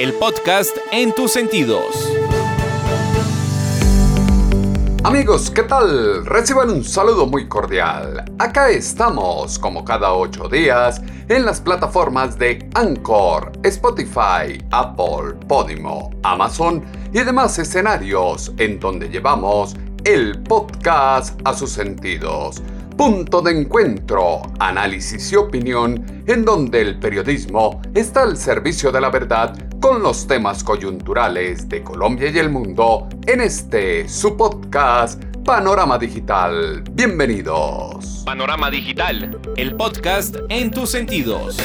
el podcast en tus sentidos. Amigos, ¿qué tal? Reciban un saludo muy cordial. Acá estamos, como cada ocho días, en las plataformas de Anchor, Spotify, Apple, Podimo, Amazon y demás escenarios en donde llevamos el podcast a sus sentidos. Punto de encuentro, análisis y opinión en donde el periodismo está al servicio de la verdad con los temas coyunturales de Colombia y el mundo en este su podcast Panorama Digital. Bienvenidos. Panorama Digital, el podcast en tus sentidos.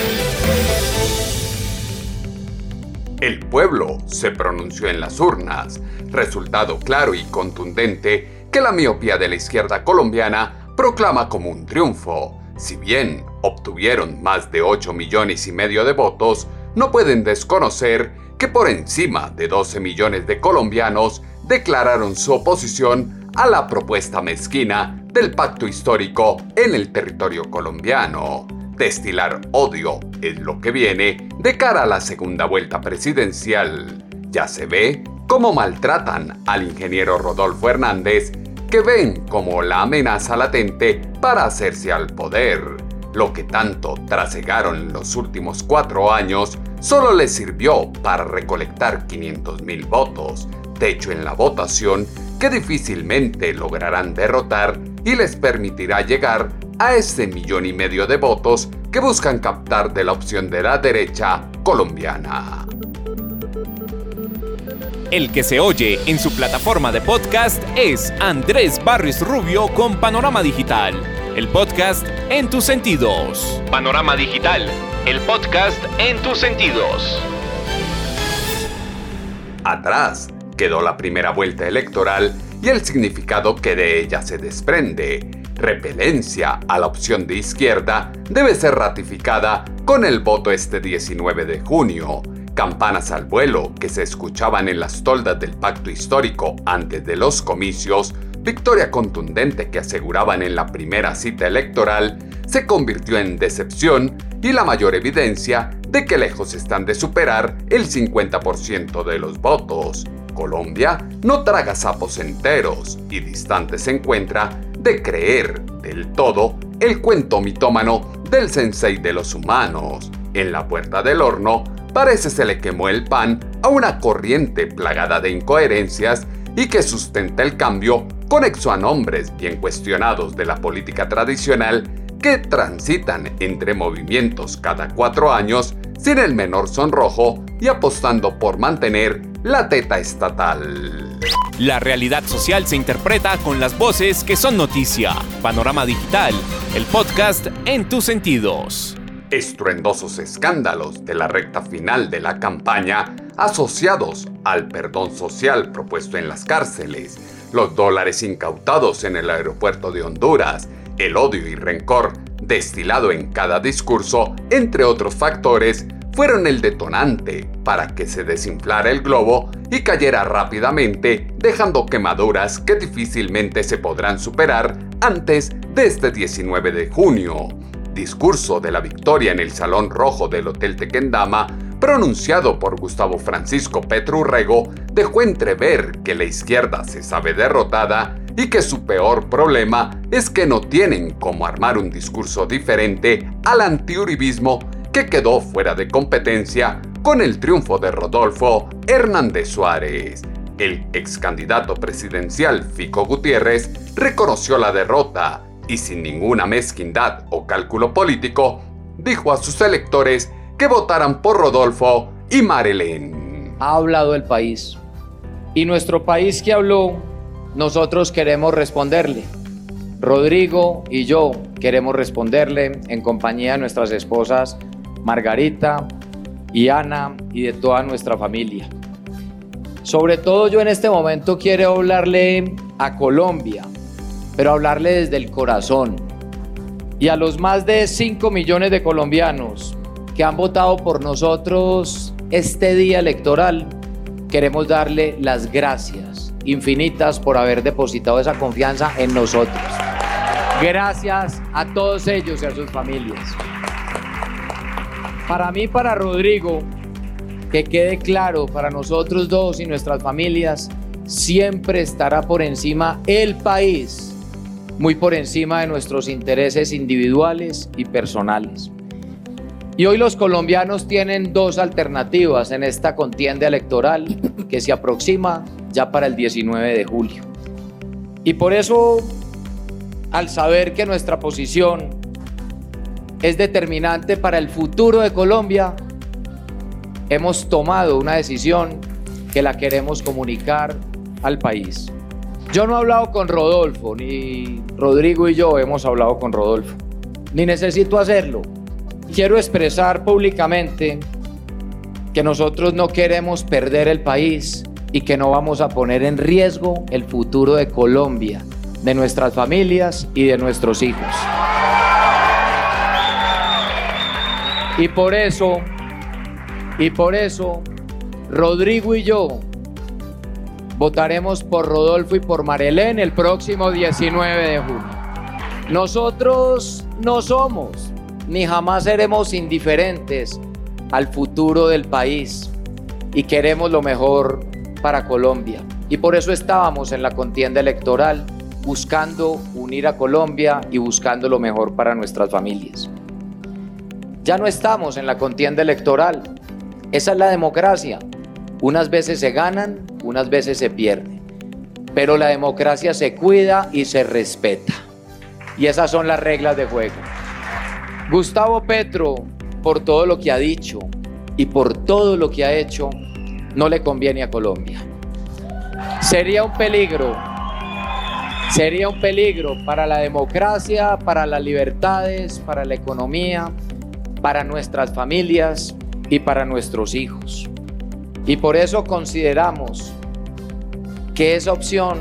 El pueblo se pronunció en las urnas, resultado claro y contundente que la miopía de la izquierda colombiana proclama como un triunfo. Si bien obtuvieron más de 8 millones y medio de votos, no pueden desconocer que por encima de 12 millones de colombianos declararon su oposición a la propuesta mezquina del pacto histórico en el territorio colombiano. Destilar odio es lo que viene de cara a la segunda vuelta presidencial. Ya se ve cómo maltratan al ingeniero Rodolfo Hernández, que ven como la amenaza latente para hacerse al poder. Lo que tanto trasegaron los últimos cuatro años solo les sirvió para recolectar 500 mil votos, techo en la votación que difícilmente lograrán derrotar y les permitirá llegar a ese millón y medio de votos que buscan captar de la opción de la derecha colombiana. El que se oye en su plataforma de podcast es Andrés Barris Rubio con Panorama Digital el podcast en tus sentidos. Panorama Digital, el podcast en tus sentidos. Atrás quedó la primera vuelta electoral y el significado que de ella se desprende. Repelencia a la opción de izquierda debe ser ratificada con el voto este 19 de junio. Campanas al vuelo que se escuchaban en las toldas del pacto histórico antes de los comicios victoria contundente que aseguraban en la primera cita electoral se convirtió en decepción y la mayor evidencia de que lejos están de superar el 50% de los votos. Colombia no traga sapos enteros y distante se encuentra de creer del todo el cuento mitómano del sensei de los humanos. En la puerta del horno parece se le quemó el pan a una corriente plagada de incoherencias y que sustenta el cambio conexo a nombres bien cuestionados de la política tradicional que transitan entre movimientos cada cuatro años sin el menor sonrojo y apostando por mantener la teta estatal. La realidad social se interpreta con las voces que son noticia. Panorama Digital, el podcast en tus sentidos. Estruendosos escándalos de la recta final de la campaña asociados al perdón social propuesto en las cárceles, los dólares incautados en el aeropuerto de Honduras, el odio y rencor destilado en cada discurso, entre otros factores, fueron el detonante para que se desinflara el globo y cayera rápidamente, dejando quemaduras que difícilmente se podrán superar antes de este 19 de junio. Discurso de la victoria en el Salón Rojo del Hotel Tequendama pronunciado por Gustavo Francisco Petrurrego, dejó entrever que la izquierda se sabe derrotada y que su peor problema es que no tienen cómo armar un discurso diferente al antiuribismo que quedó fuera de competencia con el triunfo de Rodolfo Hernández Suárez. El ex candidato presidencial Fico Gutiérrez reconoció la derrota y sin ninguna mezquindad o cálculo político, dijo a sus electores que votaran por Rodolfo y Marilyn. Ha hablado el país. Y nuestro país que habló, nosotros queremos responderle. Rodrigo y yo queremos responderle en compañía de nuestras esposas Margarita y Ana y de toda nuestra familia. Sobre todo yo en este momento quiero hablarle a Colombia, pero hablarle desde el corazón. Y a los más de 5 millones de colombianos que han votado por nosotros este día electoral, queremos darle las gracias infinitas por haber depositado esa confianza en nosotros. Gracias a todos ellos y a sus familias. Para mí, para Rodrigo, que quede claro, para nosotros dos y nuestras familias, siempre estará por encima el país, muy por encima de nuestros intereses individuales y personales. Y hoy los colombianos tienen dos alternativas en esta contienda electoral que se aproxima ya para el 19 de julio. Y por eso, al saber que nuestra posición es determinante para el futuro de Colombia, hemos tomado una decisión que la queremos comunicar al país. Yo no he hablado con Rodolfo, ni Rodrigo y yo hemos hablado con Rodolfo, ni necesito hacerlo quiero expresar públicamente que nosotros no queremos perder el país y que no vamos a poner en riesgo el futuro de Colombia, de nuestras familias y de nuestros hijos. Y por eso, y por eso, Rodrigo y yo votaremos por Rodolfo y por Marilén el próximo 19 de junio. Nosotros no somos ni jamás seremos indiferentes al futuro del país y queremos lo mejor para Colombia. Y por eso estábamos en la contienda electoral buscando unir a Colombia y buscando lo mejor para nuestras familias. Ya no estamos en la contienda electoral. Esa es la democracia. Unas veces se ganan, unas veces se pierden. Pero la democracia se cuida y se respeta. Y esas son las reglas de juego. Gustavo Petro, por todo lo que ha dicho y por todo lo que ha hecho, no le conviene a Colombia. Sería un peligro, sería un peligro para la democracia, para las libertades, para la economía, para nuestras familias y para nuestros hijos. Y por eso consideramos que esa opción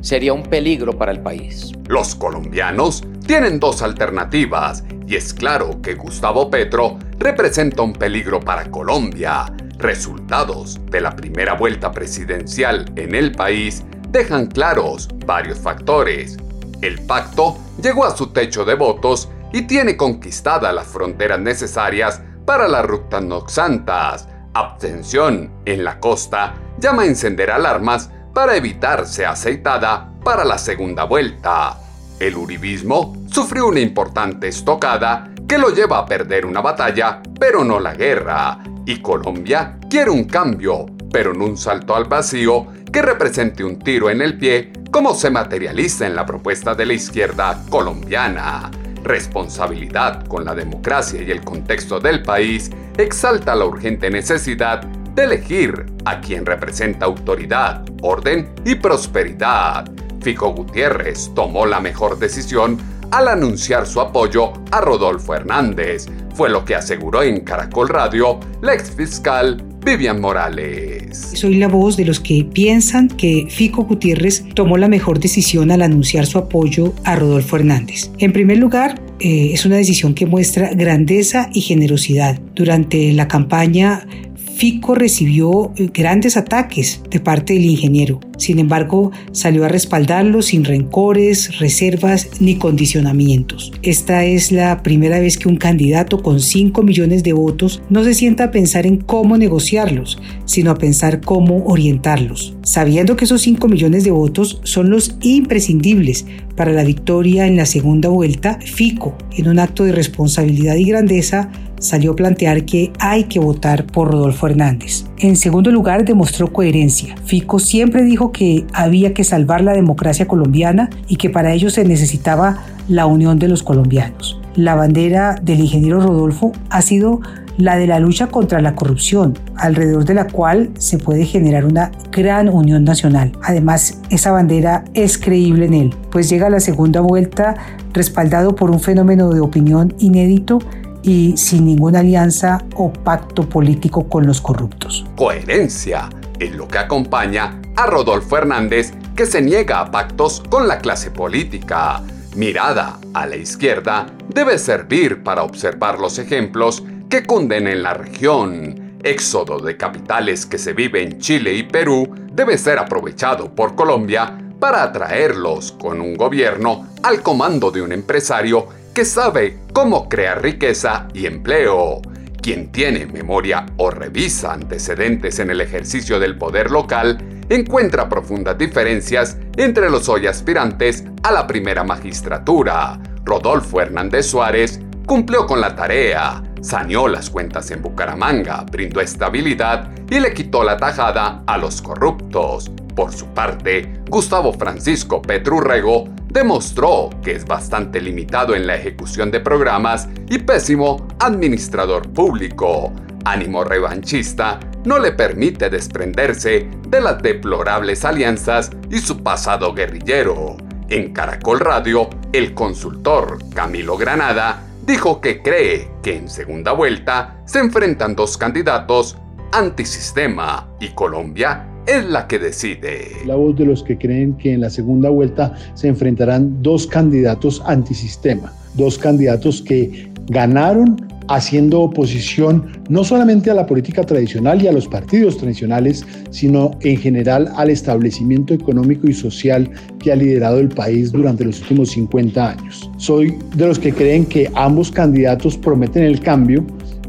sería un peligro para el país. Los colombianos tienen dos alternativas y es claro que Gustavo Petro representa un peligro para Colombia. Resultados de la primera vuelta presidencial en el país dejan claros varios factores. El pacto llegó a su techo de votos y tiene conquistadas las fronteras necesarias para las rutas noxantas. Abstención en la costa llama a encender alarmas para evitar ser aceitada para la segunda vuelta. El uribismo sufrió una importante estocada que lo lleva a perder una batalla, pero no la guerra. Y Colombia quiere un cambio, pero no un salto al vacío que represente un tiro en el pie como se materializa en la propuesta de la izquierda colombiana. Responsabilidad con la democracia y el contexto del país exalta la urgente necesidad de elegir a quien representa autoridad, orden y prosperidad Fico Gutiérrez tomó la mejor decisión al anunciar su apoyo a Rodolfo Hernández. Fue lo que aseguró en Caracol Radio la ex fiscal Vivian Morales. Soy la voz de los que piensan que Fico Gutiérrez tomó la mejor decisión al anunciar su apoyo a Rodolfo Hernández. En primer lugar, eh, es una decisión que muestra grandeza y generosidad. Durante la campaña, Fico recibió eh, grandes ataques de parte del ingeniero. Sin embargo, salió a respaldarlo sin rencores, reservas ni condicionamientos. Esta es la primera vez que un candidato con 5 millones de votos no se sienta a pensar en cómo negociarlos, sino a pensar cómo orientarlos, sabiendo que esos 5 millones de votos son los imprescindibles para la victoria en la segunda vuelta, Fico, en un acto de responsabilidad y grandeza, salió a plantear que hay que votar por Rodolfo Hernández. En segundo lugar, demostró coherencia. Fico siempre dijo que había que salvar la democracia colombiana y que para ello se necesitaba la unión de los colombianos. La bandera del ingeniero Rodolfo ha sido la de la lucha contra la corrupción, alrededor de la cual se puede generar una gran unión nacional. Además, esa bandera es creíble en él, pues llega a la segunda vuelta respaldado por un fenómeno de opinión inédito y sin ninguna alianza o pacto político con los corruptos. Coherencia es lo que acompaña a Rodolfo Hernández, que se niega a pactos con la clase política. Mirada a la izquierda debe servir para observar los ejemplos que cunden en la región. Éxodo de capitales que se vive en Chile y Perú debe ser aprovechado por Colombia para atraerlos con un gobierno al comando de un empresario que sabe cómo crear riqueza y empleo. Quien tiene memoria o revisa antecedentes en el ejercicio del poder local encuentra profundas diferencias entre los hoy aspirantes a la primera magistratura. Rodolfo Hernández Suárez cumplió con la tarea, saneó las cuentas en Bucaramanga, brindó estabilidad y le quitó la tajada a los corruptos. Por su parte, Gustavo Francisco Petrurrego demostró que es bastante limitado en la ejecución de programas y pésimo administrador público. Ánimo revanchista no le permite desprenderse de las deplorables alianzas y su pasado guerrillero. En Caracol Radio, el consultor Camilo Granada dijo que cree que en segunda vuelta se enfrentan dos candidatos antisistema y Colombia es la que decide. La voz de los que creen que en la segunda vuelta se enfrentarán dos candidatos antisistema, dos candidatos que ganaron haciendo oposición no solamente a la política tradicional y a los partidos tradicionales, sino en general al establecimiento económico y social que ha liderado el país durante los últimos 50 años. Soy de los que creen que ambos candidatos prometen el cambio,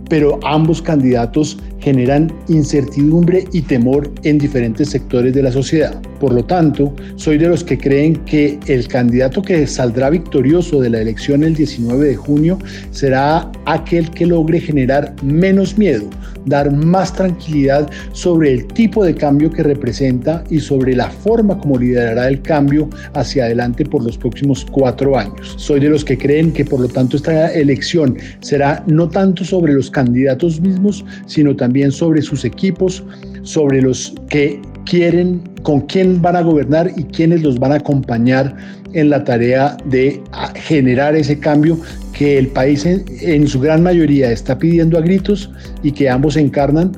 pero ambos candidatos generan incertidumbre y temor en diferentes sectores de la sociedad. Por lo tanto, soy de los que creen que el candidato que saldrá victorioso de la elección el 19 de junio será aquel que logre generar menos miedo, dar más tranquilidad sobre el tipo de cambio que representa y sobre la forma como liderará el cambio hacia adelante por los próximos cuatro años. Soy de los que creen que por lo tanto esta elección será no tanto sobre los candidatos mismos, sino también sobre sus equipos, sobre los que quieren, con quién van a gobernar y quiénes los van a acompañar en la tarea de generar ese cambio que el país en, su gran mayoría está pidiendo a gritos y que ambos encarnan,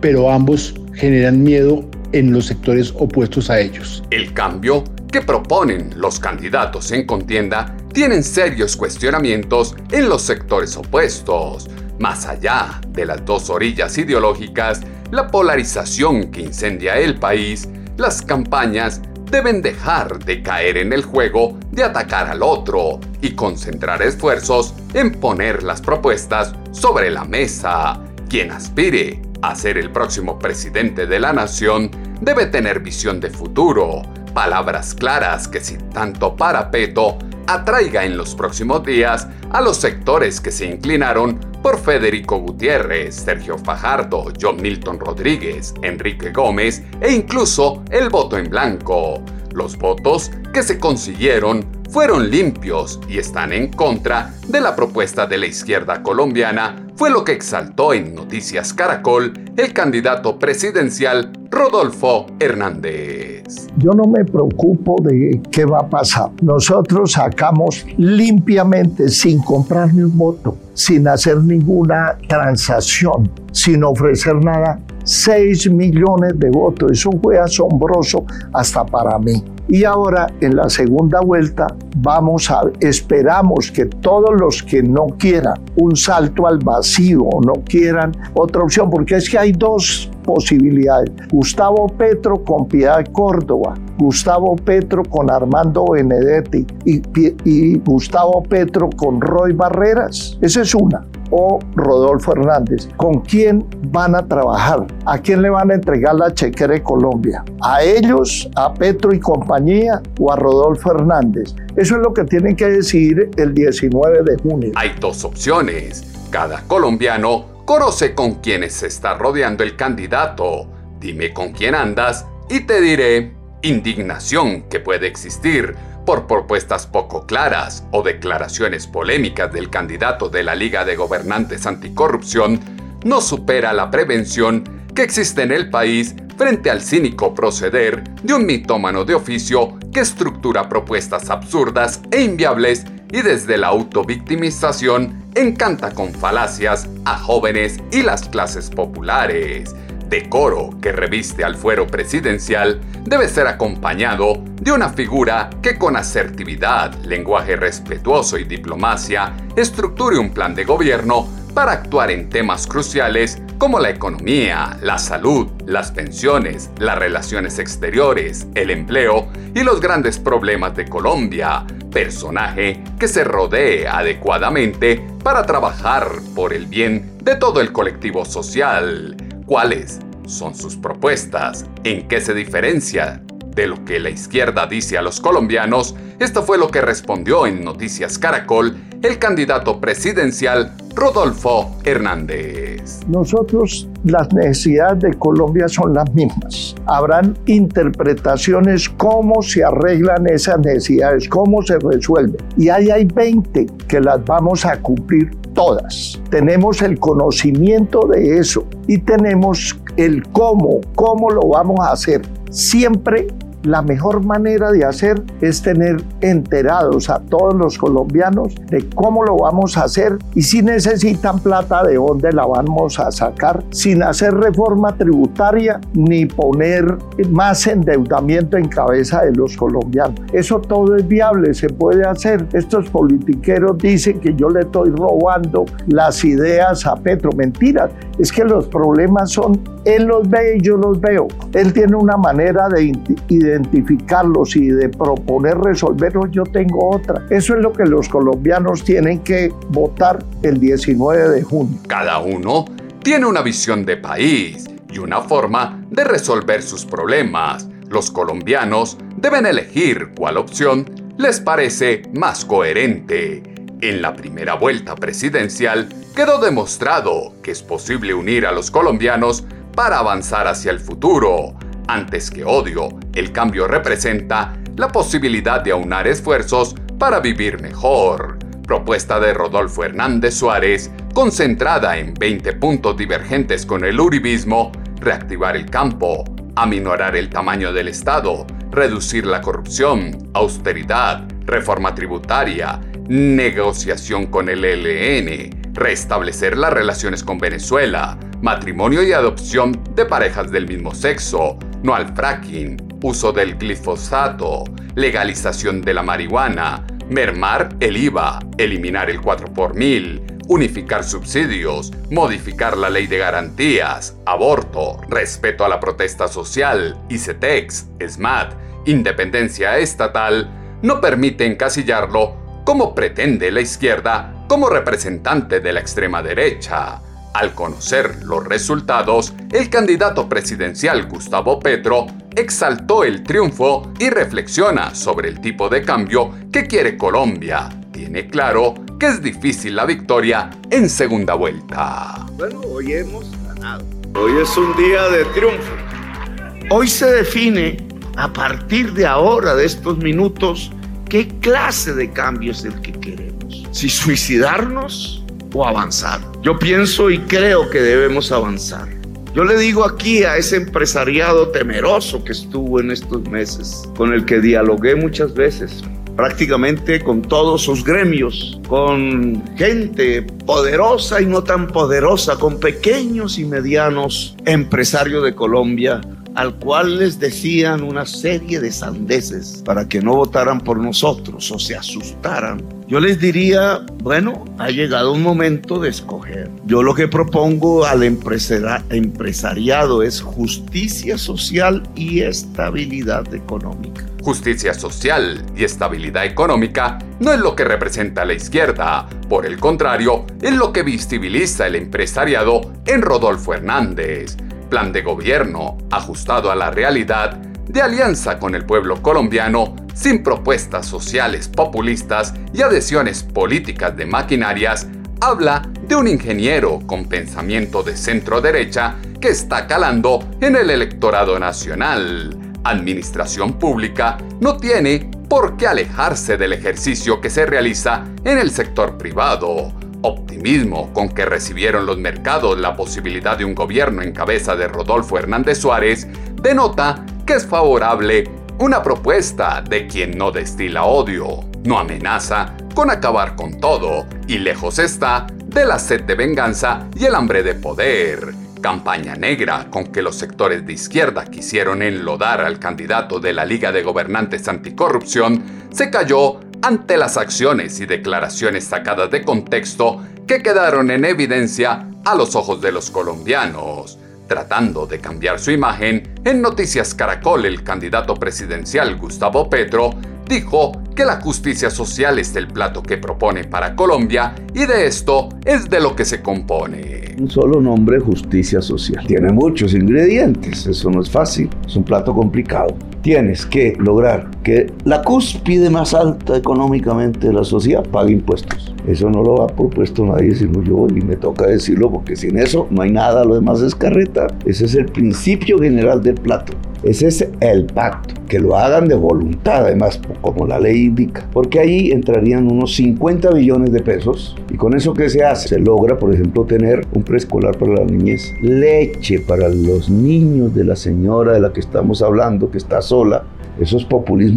pero ambos generan miedo en los sectores opuestos a ellos. El cambio que proponen los candidatos en contienda tienen serios cuestionamientos en los sectores opuestos. Más allá de las dos orillas ideológicas, la polarización que incendia el país, las campañas deben dejar de caer en el juego de atacar al otro y concentrar esfuerzos en poner las propuestas sobre la mesa. Quien aspire a ser el próximo presidente de la nación debe tener visión de futuro, palabras claras que sin tanto parapeto atraiga en los próximos días a los sectores que se inclinaron por Federico Gutiérrez, Sergio Fajardo, John Milton Rodríguez, Enrique Gómez e incluso el voto en blanco. Los votos que se consiguieron fueron limpios y están en contra de la propuesta de la izquierda colombiana, fue lo que exaltó en Noticias Caracol el candidato presidencial Rodolfo Hernández. Yo no me preocupo de qué va a pasar. Nosotros sacamos limpiamente, sin comprar ni un voto, sin hacer ninguna transacción, sin ofrecer nada, 6 millones de votos. Eso fue asombroso hasta para mí. Y ahora en la segunda vuelta vamos a, esperamos que todos los que no quieran un salto al vacío no quieran otra opción, porque es que hay dos posibilidades. Gustavo Petro con Piedad Córdoba, Gustavo Petro con Armando Benedetti y, y Gustavo Petro con Roy Barreras. Esa es una o Rodolfo Hernández. ¿Con quién van a trabajar? ¿A quién le van a entregar la chequera de Colombia? ¿A ellos, a Petro y compañía o a Rodolfo Hernández? Eso es lo que tienen que decidir el 19 de junio. Hay dos opciones. Cada colombiano conoce con quiénes se está rodeando el candidato. Dime con quién andas y te diré indignación que puede existir por propuestas poco claras o declaraciones polémicas del candidato de la Liga de Gobernantes Anticorrupción, no supera la prevención que existe en el país frente al cínico proceder de un mitómano de oficio que estructura propuestas absurdas e inviables y desde la autovictimización encanta con falacias a jóvenes y las clases populares. Decoro que reviste al fuero presidencial debe ser acompañado de una figura que con asertividad, lenguaje respetuoso y diplomacia estructure un plan de gobierno para actuar en temas cruciales como la economía, la salud, las pensiones, las relaciones exteriores, el empleo y los grandes problemas de Colombia, personaje que se rodee adecuadamente para trabajar por el bien de todo el colectivo social. ¿Cuáles son sus propuestas? ¿En qué se diferencia de lo que la izquierda dice a los colombianos? Esto fue lo que respondió en Noticias Caracol el candidato presidencial Rodolfo Hernández. Nosotros, las necesidades de Colombia son las mismas. Habrán interpretaciones cómo se arreglan esas necesidades, cómo se resuelven. Y ahí hay 20 que las vamos a cumplir todas. Tenemos el conocimiento de eso y tenemos el cómo, cómo lo vamos a hacer. Siempre la mejor manera de hacer es tener enterados a todos los colombianos de cómo lo vamos a hacer y si necesitan plata de dónde la vamos a sacar sin hacer reforma tributaria ni poner más endeudamiento en cabeza de los colombianos. Eso todo es viable, se puede hacer. Estos politiqueros dicen que yo le estoy robando las ideas a Petro. Mentiras, es que los problemas son, él los ve y yo los veo. Él tiene una manera de identificar identificarlos y de proponer resolverlos, yo tengo otra. Eso es lo que los colombianos tienen que votar el 19 de junio. Cada uno tiene una visión de país y una forma de resolver sus problemas. Los colombianos deben elegir cuál opción les parece más coherente. En la primera vuelta presidencial quedó demostrado que es posible unir a los colombianos para avanzar hacia el futuro, antes que odio, el cambio representa la posibilidad de aunar esfuerzos para vivir mejor. Propuesta de Rodolfo Hernández Suárez, concentrada en 20 puntos divergentes con el uribismo, reactivar el campo, aminorar el tamaño del Estado, reducir la corrupción, austeridad, reforma tributaria, negociación con el ELN, restablecer las relaciones con Venezuela, matrimonio y adopción de parejas del mismo sexo, no al fracking, uso del glifosato, legalización de la marihuana, mermar el IVA, eliminar el 4 por mil, unificar subsidios, modificar la ley de garantías, aborto, respeto a la protesta social, ICETEX, SMAT, independencia estatal, no permite encasillarlo como pretende la izquierda como representante de la extrema derecha. Al conocer los resultados, el candidato presidencial Gustavo Petro exaltó el triunfo y reflexiona sobre el tipo de cambio que quiere Colombia. Tiene claro que es difícil la victoria en segunda vuelta. Bueno, hoy hemos ganado. Hoy es un día de triunfo. Hoy se define a partir de ahora, de estos minutos, qué clase de cambio es el que queremos. Si suicidarnos o avanzar. Yo pienso y creo que debemos avanzar. Yo le digo aquí a ese empresariado temeroso que estuvo en estos meses, con el que dialogué muchas veces, prácticamente con todos sus gremios, con gente poderosa y no tan poderosa, con pequeños y medianos empresarios de Colombia, al cual les decían una serie de sandeces para que no votaran por nosotros o se asustaran. Yo les diría, bueno, ha llegado un momento de escoger. Yo lo que propongo al empresariado es justicia social y estabilidad económica. Justicia social y estabilidad económica no es lo que representa la izquierda, por el contrario, es lo que visibiliza el empresariado en Rodolfo Hernández plan de gobierno ajustado a la realidad, de alianza con el pueblo colombiano, sin propuestas sociales populistas y adhesiones políticas de maquinarias, habla de un ingeniero con pensamiento de centro derecha que está calando en el electorado nacional. Administración pública no tiene por qué alejarse del ejercicio que se realiza en el sector privado optimismo con que recibieron los mercados la posibilidad de un gobierno en cabeza de Rodolfo Hernández Suárez, denota que es favorable una propuesta de quien no destila odio, no amenaza con acabar con todo y lejos está de la sed de venganza y el hambre de poder. Campaña negra con que los sectores de izquierda quisieron enlodar al candidato de la Liga de Gobernantes Anticorrupción, se cayó ante las acciones y declaraciones sacadas de contexto que quedaron en evidencia a los ojos de los colombianos. Tratando de cambiar su imagen, en Noticias Caracol el candidato presidencial Gustavo Petro dijo que la justicia social es el plato que propone para Colombia y de esto es de lo que se compone. Un solo nombre, justicia social. Tiene muchos ingredientes, eso no es fácil, es un plato complicado. Tienes que lograr que la cúspide más alta económicamente de la sociedad pague impuestos. Eso no lo ha propuesto nadie sino yo y me toca decirlo porque sin eso no hay nada, lo demás es carreta. Ese es el principio general del plato. Ese es el pacto, que lo hagan de voluntad, además, como la ley indica, porque ahí entrarían unos 50 billones de pesos y con eso que se hace, se logra, por ejemplo, tener un preescolar para la niñez, leche para los niños de la señora de la que estamos hablando, que está sola. Eso es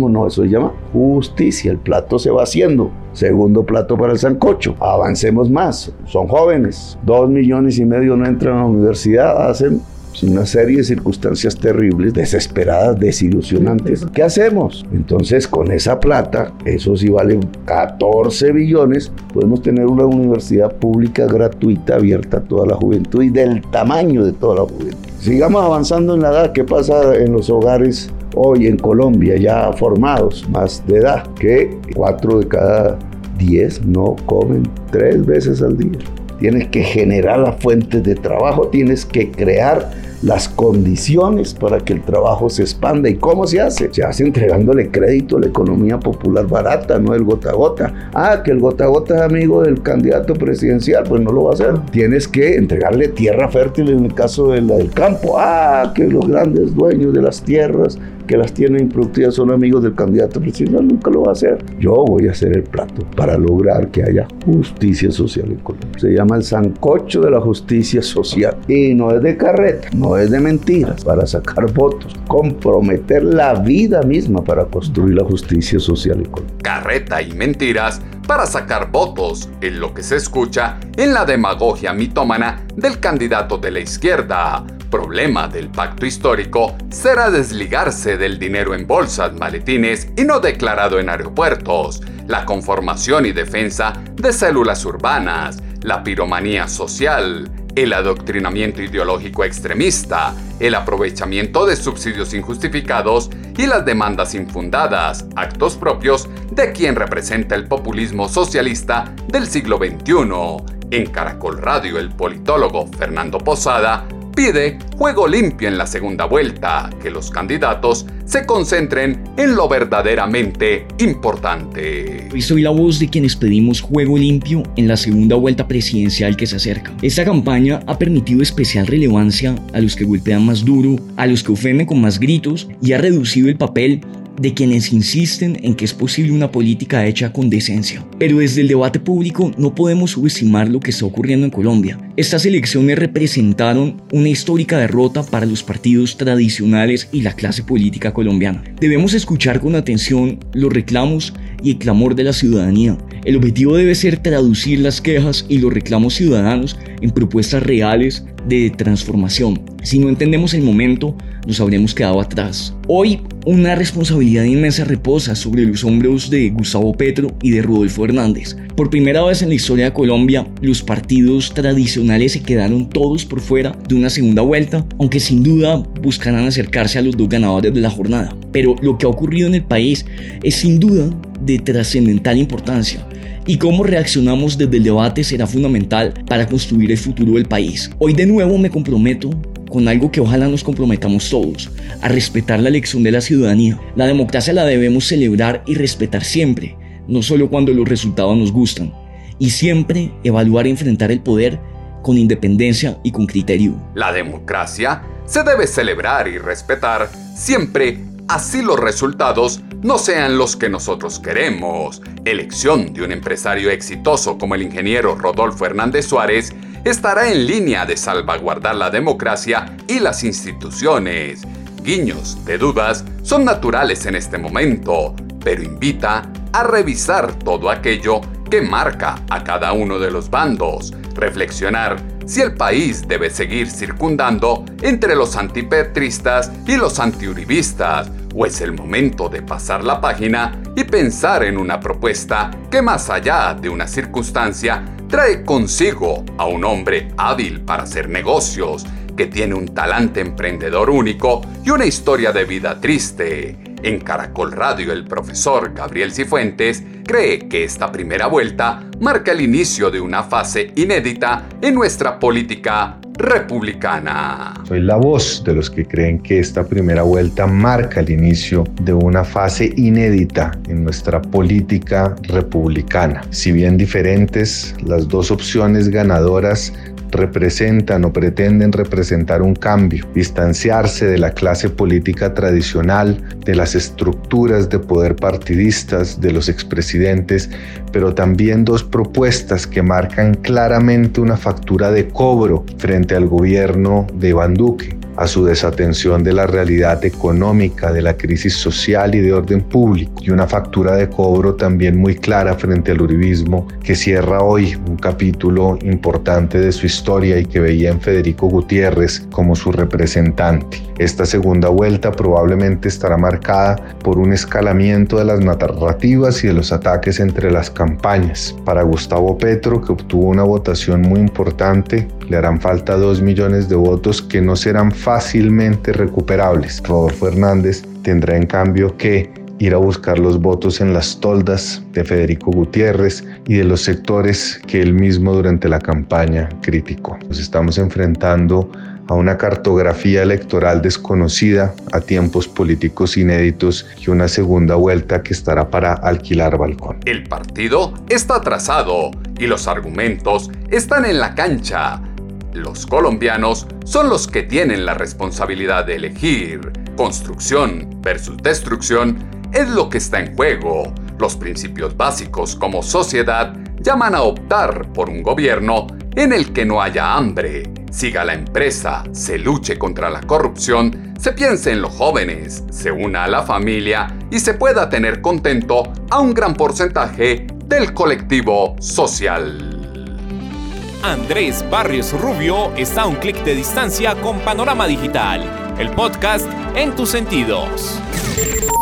no, eso se llama justicia. El plato se va haciendo. Segundo plato para el sancocho. Avancemos más. Son jóvenes. Dos millones y medio no entran a la universidad. Hacen una serie de circunstancias terribles, desesperadas, desilusionantes. ¿Qué hacemos? Entonces, con esa plata, eso sí vale 14 billones, podemos tener una universidad pública gratuita abierta a toda la juventud y del tamaño de toda la juventud. Sigamos avanzando en la edad. ¿Qué pasa en los hogares hoy en Colombia ya formados, más de edad, que 4 de cada 10 no comen tres veces al día? Tienes que generar las fuentes de trabajo, tienes que crear las condiciones para que el trabajo se expanda. ¿Y cómo se hace? Se hace entregándole crédito a la economía popular barata, no el gota a gota. Ah, que el gota a gota es amigo del candidato presidencial, pues no lo va a hacer. Tienes que entregarle tierra fértil en el caso de la del campo. Ah, que los grandes dueños de las tierras que las tienen improductivas son amigos del candidato presidencial, nunca lo va a hacer. Yo voy a hacer el plato para lograr que haya justicia social en Colombia. Se llama el sancocho de la justicia social. Y no es de carreta, no es de mentiras, para sacar votos, comprometer la vida misma para construir la justicia social en Colombia. Carreta y mentiras para sacar votos, en lo que se escucha en la demagogia mitómana del candidato de la izquierda problema del pacto histórico será desligarse del dinero en bolsas, maletines y no declarado en aeropuertos, la conformación y defensa de células urbanas, la piromanía social, el adoctrinamiento ideológico extremista, el aprovechamiento de subsidios injustificados y las demandas infundadas, actos propios de quien representa el populismo socialista del siglo XXI. En Caracol Radio, el politólogo Fernando Posada pide juego limpio en la segunda vuelta, que los candidatos se concentren en lo verdaderamente importante. Soy la voz de quienes pedimos juego limpio en la segunda vuelta presidencial que se acerca. Esta campaña ha permitido especial relevancia a los que golpean más duro, a los que ofenden con más gritos y ha reducido el papel de quienes insisten en que es posible una política hecha con decencia. Pero desde el debate público no podemos subestimar lo que está ocurriendo en Colombia. Estas elecciones representaron una histórica derrota para los partidos tradicionales y la clase política colombiana. Debemos escuchar con atención los reclamos y el clamor de la ciudadanía. El objetivo debe ser traducir las quejas y los reclamos ciudadanos en propuestas reales de transformación. Si no entendemos el momento, nos habremos quedado atrás. Hoy, una responsabilidad inmensa reposa sobre los hombros de Gustavo Petro y de Rodolfo Hernández. Por primera vez en la historia de Colombia, los partidos tradicionales se quedaron todos por fuera de una segunda vuelta, aunque sin duda buscarán acercarse a los dos ganadores de la jornada. Pero lo que ha ocurrido en el país es sin duda de trascendental importancia y cómo reaccionamos desde el debate será fundamental para construir el futuro del país. Hoy de nuevo me comprometo con algo que ojalá nos comprometamos todos, a respetar la elección de la ciudadanía. La democracia la debemos celebrar y respetar siempre, no solo cuando los resultados nos gustan, y siempre evaluar y enfrentar el poder con independencia y con criterio. La democracia se debe celebrar y respetar siempre así los resultados no sean los que nosotros queremos. Elección de un empresario exitoso como el ingeniero Rodolfo Hernández Suárez estará en línea de salvaguardar la democracia y las instituciones. Guiños de dudas son naturales en este momento, pero invita a revisar todo aquello que marca a cada uno de los bandos, reflexionar si el país debe seguir circundando entre los antipetristas y los antiuribistas, o es el momento de pasar la página y pensar en una propuesta que más allá de una circunstancia trae consigo a un hombre hábil para hacer negocios, que tiene un talante emprendedor único y una historia de vida triste. En Caracol Radio el profesor Gabriel Cifuentes cree que esta primera vuelta marca el inicio de una fase inédita en nuestra política republicana. Soy la voz de los que creen que esta primera vuelta marca el inicio de una fase inédita en nuestra política republicana. Si bien diferentes, las dos opciones ganadoras representan o pretenden representar un cambio, distanciarse de la clase política tradicional, de las estructuras de poder partidistas, de los expresidentes, pero también dos propuestas que marcan claramente una factura de cobro frente al gobierno de Iván a su desatención de la realidad económica, de la crisis social y de orden público, y una factura de cobro también muy clara frente al uribismo que cierra hoy un capítulo importante de su historia y que veía en Federico Gutiérrez como su representante. Esta segunda vuelta probablemente estará marcada por un escalamiento de las narrativas y de los ataques entre las campañas. Para Gustavo Petro, que obtuvo una votación muy importante, le harán falta dos millones de votos que no serán fácilmente recuperables. Rodolfo Hernández tendrá en cambio que ir a buscar los votos en las toldas de Federico Gutiérrez y de los sectores que él mismo durante la campaña criticó. Nos estamos enfrentando a una cartografía electoral desconocida, a tiempos políticos inéditos y una segunda vuelta que estará para alquilar balcón. El partido está atrasado y los argumentos están en la cancha los colombianos son los que tienen la responsabilidad de elegir. Construcción versus destrucción es lo que está en juego. Los principios básicos como sociedad llaman a optar por un gobierno en el que no haya hambre, siga la empresa, se luche contra la corrupción, se piense en los jóvenes, se una a la familia y se pueda tener contento a un gran porcentaje del colectivo social. Andrés Barrios Rubio está a un clic de distancia con Panorama Digital, el podcast en tus sentidos.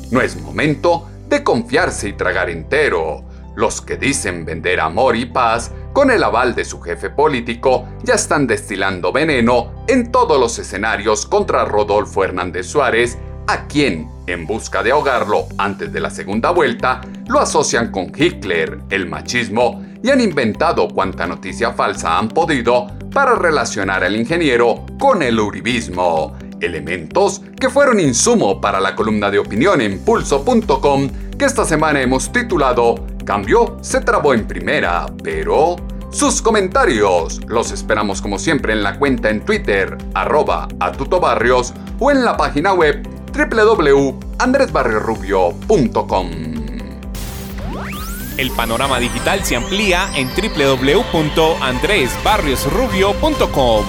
No es momento de confiarse y tragar entero. Los que dicen vender amor y paz con el aval de su jefe político ya están destilando veneno en todos los escenarios contra Rodolfo Hernández Suárez, a quien, en busca de ahogarlo antes de la segunda vuelta, lo asocian con Hitler, el machismo y han inventado cuanta noticia falsa han podido para relacionar al ingeniero con el uribismo. Elementos que fueron insumo para la columna de opinión en pulso.com que esta semana hemos titulado Cambio se trabó en primera, pero... Sus comentarios los esperamos como siempre en la cuenta en Twitter, arroba atutobarrios o en la página web www.andresbarriorubio.com. El panorama digital se amplía en www.andresbarriosrubio.com.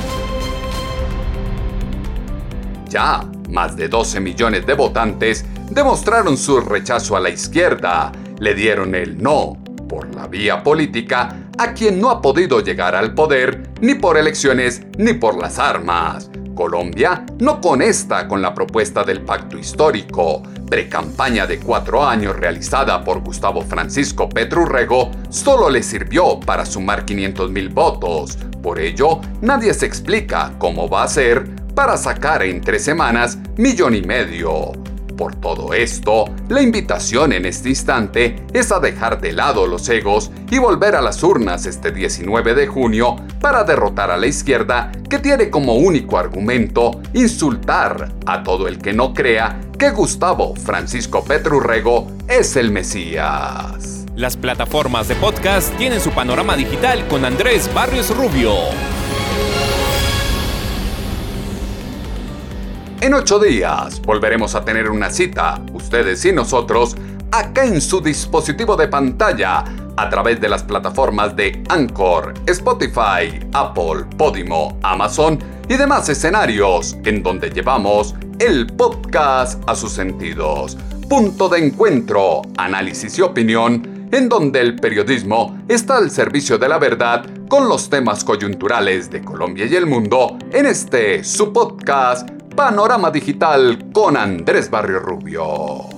Ya, más de 12 millones de votantes demostraron su rechazo a la izquierda, le dieron el no por la vía política a quien no ha podido llegar al poder ni por elecciones ni por las armas. Colombia no conesta con la propuesta del pacto histórico. Precampaña de cuatro años realizada por Gustavo Francisco Petrurrego solo le sirvió para sumar 500 mil votos. Por ello, nadie se explica cómo va a ser para sacar en tres semanas millón y medio. Por todo esto, la invitación en este instante es a dejar de lado los egos y volver a las urnas este 19 de junio para derrotar a la izquierda que tiene como único argumento insultar a todo el que no crea que Gustavo Francisco Petrurrego es el Mesías. Las plataformas de podcast tienen su panorama digital con Andrés Barrios Rubio. En ocho días volveremos a tener una cita, ustedes y nosotros, acá en su dispositivo de pantalla, a través de las plataformas de Anchor, Spotify, Apple, Podimo, Amazon y demás escenarios, en donde llevamos el podcast a sus sentidos. Punto de encuentro, análisis y opinión en donde el periodismo está al servicio de la verdad con los temas coyunturales de Colombia y el mundo en este su podcast Panorama Digital con Andrés Barrio Rubio.